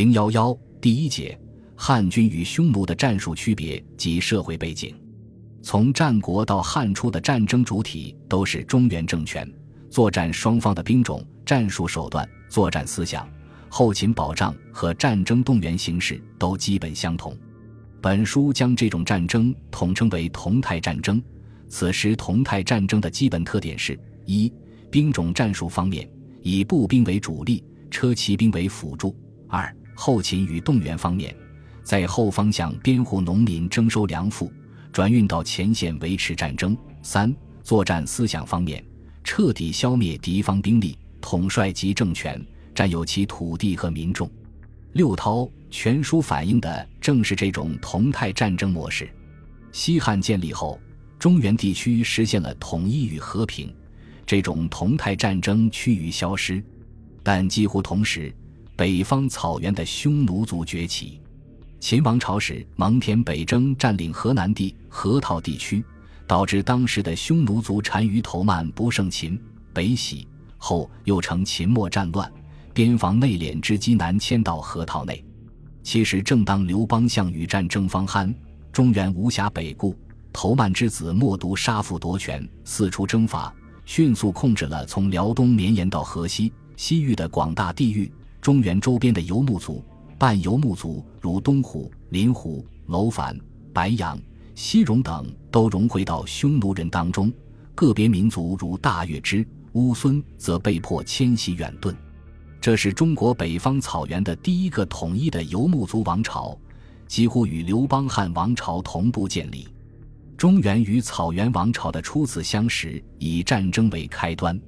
零幺幺第一节，汉军与匈奴的战术区别及社会背景。从战国到汉初的战争主体都是中原政权，作战双方的兵种、战术手段、作战思想、后勤保障和战争动员形式都基本相同。本书将这种战争统称为同态战争。此时，同态战争的基本特点是：一、兵种战术方面，以步兵为主力，车骑兵为辅助；二、后勤与动员方面，在后方向边户农民征收粮赋。转运到前线维持战争。三、作战思想方面，彻底消灭敌方兵力，统帅及政权，占有其土地和民众。六韬全书反映的正是这种同态战争模式。西汉建立后，中原地区实现了统一与和平，这种同态战争趋于消失。但几乎同时，北方草原的匈奴族崛起。秦王朝时，蒙恬北征，占领河南地、河套地区，导致当时的匈奴族单于头曼不胜秦，北徙。后又成秦末战乱，边防内敛之机南迁到河套内。其实，正当刘邦项羽战争方酣，中原无暇北顾，头曼之子冒独杀父夺权，四处征伐，迅速控制了从辽东绵延到河西、西域的广大地域。中原周边的游牧族。半游牧族如东胡、林胡、楼烦、白杨、西戎等都融汇到匈奴人当中，个别民族如大月支、乌孙则被迫迁徙远遁。这是中国北方草原的第一个统一的游牧族王朝，几乎与刘邦汉王朝同步建立。中原与草原王朝的初次相识以战争为开端，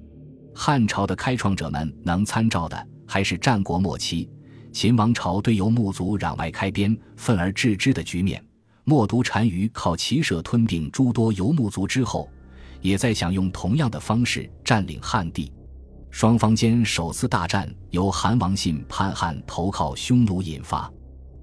汉朝的开创者们能参照的还是战国末期。秦王朝对游牧族攘外开边、愤而治之的局面，冒独单于靠骑射吞并诸多游牧族之后，也在想用同样的方式占领汉地。双方间首次大战由韩王信叛汉投靠匈奴引发。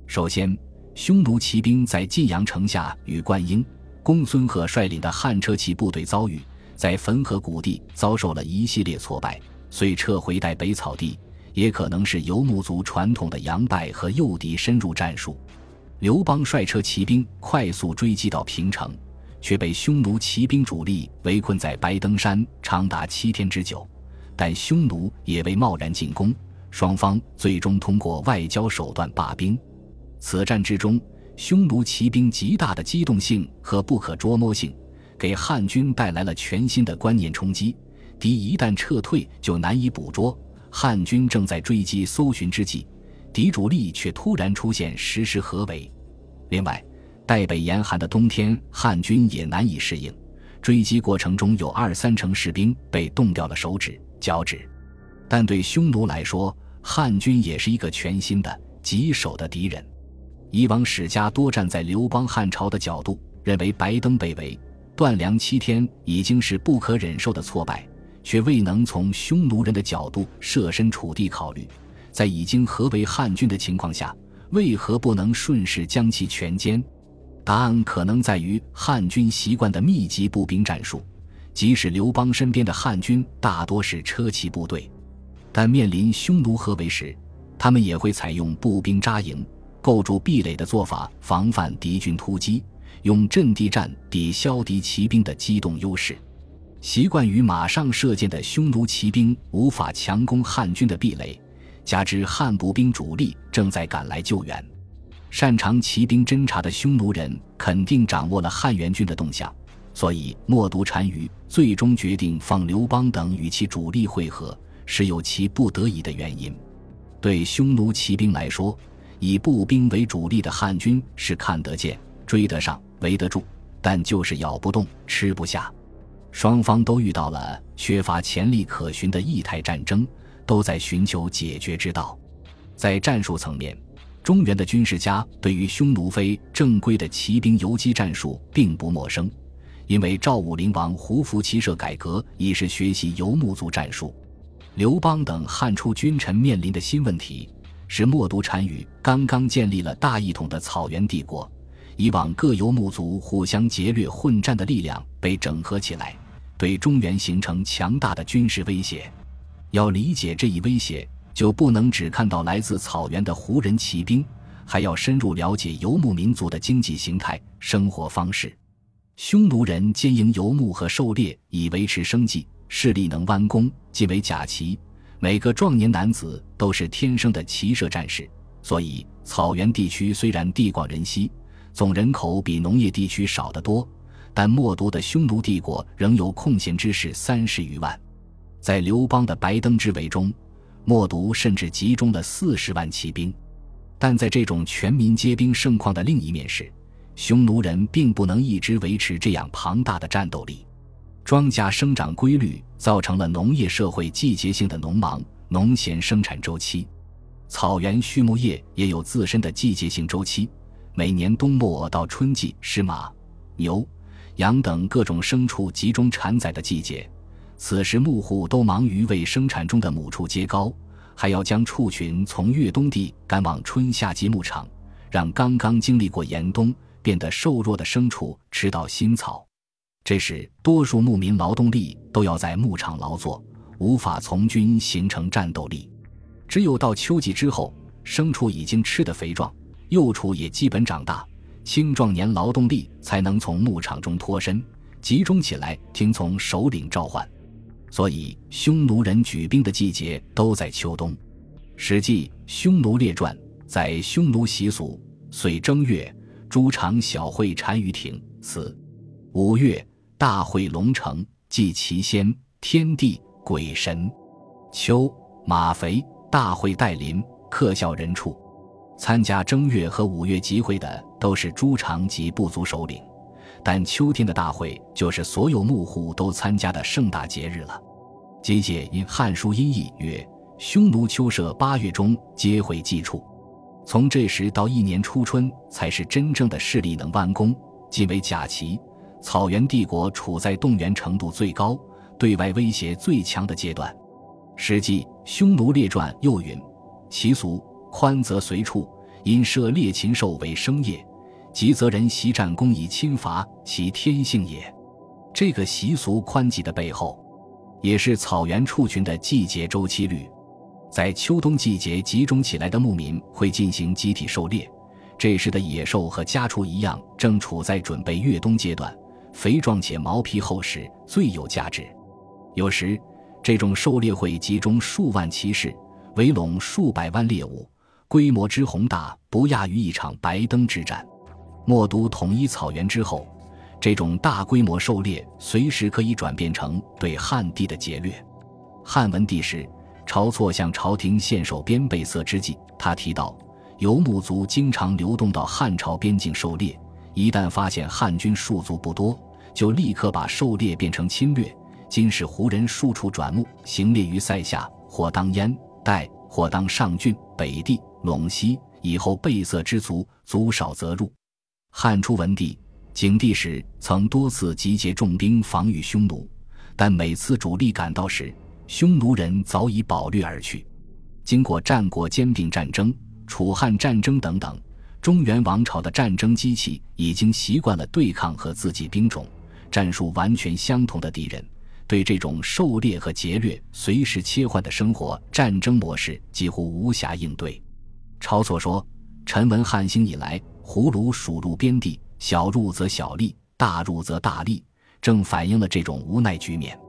首先，匈奴骑兵在晋阳城下与灌婴、公孙贺率领的汉车骑部队遭遇，在汾河谷地遭受了一系列挫败，遂撤回代北草地。也可能是游牧族传统的佯败和诱敌深入战术。刘邦率车骑兵快速追击到平城，却被匈奴骑兵主力围困在白登山长达七天之久。但匈奴也未贸然进攻，双方最终通过外交手段罢兵。此战之中，匈奴骑兵极大的机动性和不可捉摸性，给汉军带来了全新的观念冲击。敌一旦撤退，就难以捕捉。汉军正在追击搜寻之际，敌主力却突然出现，实施合围。另外，代北严寒的冬天，汉军也难以适应。追击过程中有二三成士兵被冻掉了手指、脚趾。但对匈奴来说，汉军也是一个全新的、棘手的敌人。以往史家多站在刘邦汉朝的角度，认为白登被围、断粮七天已经是不可忍受的挫败。却未能从匈奴人的角度设身处地考虑，在已经合围汉军的情况下，为何不能顺势将其全歼？答案可能在于汉军习惯的密集步兵战术。即使刘邦身边的汉军大多是车骑部队，但面临匈奴合围时，他们也会采用步兵扎营、构筑壁垒的做法，防范敌军突击，用阵地战抵消敌骑兵的机动优势。习惯于马上射箭的匈奴骑兵无法强攻汉军的壁垒，加之汉步兵主力正在赶来救援，擅长骑兵侦察的匈奴人肯定掌握了汉援军的动向，所以冒独单于最终决定放刘邦等与其主力会合，是有其不得已的原因。对匈奴骑兵来说，以步兵为主力的汉军是看得见、追得上、围得住，但就是咬不动、吃不下。双方都遇到了缺乏潜力可循的异态战争，都在寻求解决之道。在战术层面，中原的军事家对于匈奴非正规的骑兵游击战术并不陌生，因为赵武灵王胡服骑射改革已是学习游牧族战术。刘邦等汉初君臣面临的新问题是，冒独单于刚刚建立了大一统的草原帝国。以往各游牧族互相劫掠混战的力量被整合起来，对中原形成强大的军事威胁。要理解这一威胁，就不能只看到来自草原的胡人骑兵，还要深入了解游牧民族的经济形态、生活方式。匈奴人兼营游牧和狩猎以维持生计，势力能弯弓，即为甲骑。每个壮年男子都是天生的骑射战士，所以草原地区虽然地广人稀，总人口比农业地区少得多，但默读的匈奴帝国仍有空闲之士三十余万。在刘邦的白登之围中，默读甚至集中了四十万骑兵。但在这种全民皆兵盛况的另一面是。匈奴人并不能一直维持这样庞大的战斗力，庄稼生长规律造成了农业社会季节性的农忙、农闲生产周期。草原畜牧业也有自身的季节性周期，每年冬末到春季是马、牛、羊等各种牲畜集中产崽的季节，此时牧户都忙于为生产中的母畜接羔，还要将畜群从越冬地赶往春夏季牧场，让刚刚经历过严冬。变得瘦弱的牲畜吃到新草，这时多数牧民劳动力都要在牧场劳作，无法从军形成战斗力。只有到秋季之后，牲畜已经吃得肥壮，幼畜也基本长大，青壮年劳动力才能从牧场中脱身，集中起来听从首领召唤。所以，匈奴人举兵的季节都在秋冬。《史记·匈奴列传》在匈奴习俗，岁正月。诸常小会单于庭，四五月大会龙城，祭其先天地鬼神。秋马肥大会戴林，客笑人畜。参加正月和五月集会的都是诸常及部族首领，但秋天的大会就是所有牧户都参加的盛大节日了。节解因《汉书》音译曰：“匈奴秋社八月中，皆会祭处。”从这时到一年初春，才是真正的势力能弯弓，即为甲骑。草原帝国处在动员程度最高、对外威胁最强的阶段。《史记·匈奴列传》又云：“其俗宽则随处，因射猎禽兽为生业；急则人袭战功以侵伐，其天性也。”这个习俗宽急的背后，也是草原畜群的季节周期率。在秋冬季节集中起来的牧民会进行集体狩猎，这时的野兽和家畜一样，正处在准备越冬阶段，肥壮且毛皮厚实，最有价值。有时，这种狩猎会集中数万骑士，围拢数百万猎物，规模之宏大，不亚于一场白登之战。墨都统一草原之后，这种大规模狩猎随时可以转变成对汉地的劫掠。汉文帝时。晁错向朝廷献守边备色之际，他提到，游牧族经常流动到汉朝边境狩猎，一旦发现汉军数族不多，就立刻把狩猎变成侵略。今使胡人数处转牧，行猎于塞下，或当燕代，或当上郡、北地、陇西。以后备色之族，族少则入。汉初文帝、景帝时，曾多次集结重兵防御匈奴，但每次主力赶到时，匈奴人早已饱掠而去。经过战国兼并战争、楚汉战争等等，中原王朝的战争机器已经习惯了对抗和自己兵种、战术完全相同的敌人，对这种狩猎和劫掠随时切换的生活战争模式几乎无暇应对。晁错说：“臣闻汉兴以来，胡虏属入边地，小入则小利，大入则大利，正反映了这种无奈局面。”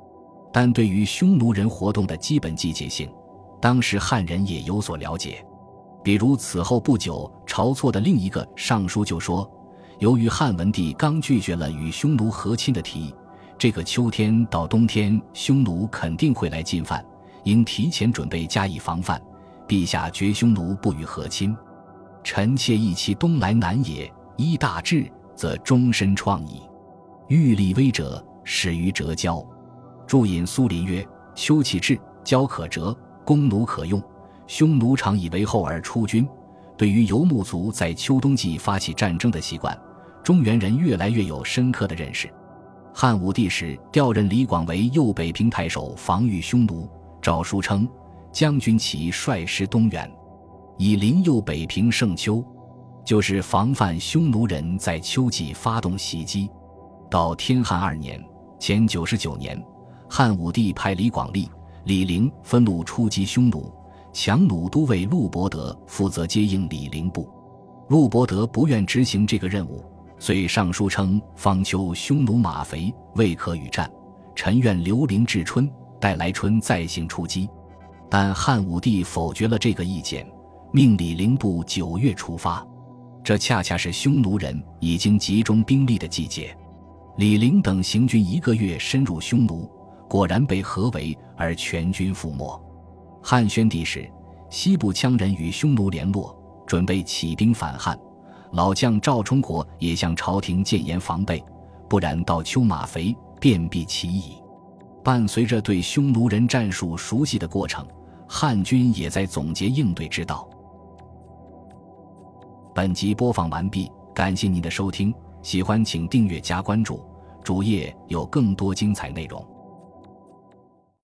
但对于匈奴人活动的基本季节性，当时汉人也有所了解。比如此后不久，晁错的另一个上书就说：“由于汉文帝刚拒绝了与匈奴和亲的提议，这个秋天到冬天，匈奴肯定会来进犯，应提前准备加以防范。陛下绝匈奴不与和亲，臣妾意其东来难也。依大志，则终身创矣。欲立威者，始于折交。”注引苏林曰：“秋气至，交可折，弓弩可用。匈奴常以为后而出军。对于游牧族在秋冬季发起战争的习惯，中原人越来越有深刻的认识。汉武帝时调任李广为右北平太守，防御匈奴。诏书称：将军其率师东援，以临右北平胜丘，就是防范匈奴人在秋季发动袭击。到天汉二年（前九十九年）。汉武帝派李广利、李陵分路出击匈奴，强弩都尉陆伯德负责接应李陵部。陆伯德不愿执行这个任务，遂上书称方丘匈奴马肥，未可与战。臣愿留陵至春，待来春再行出击。但汉武帝否决了这个意见，命李陵部九月出发。这恰恰是匈奴人已经集中兵力的季节。李陵等行军一个月，深入匈奴，果然被合围而全军覆没。汉宣帝时，西部羌人与匈奴联络，准备起兵反汉。老将赵充国也向朝廷谏言防备，不然到秋马肥，便必起矣。伴随着对匈奴人战术熟悉的过程，汉军也在总结应对之道。本集播放完毕，感谢您的收听，喜欢请订阅加关注，主页有更多精彩内容。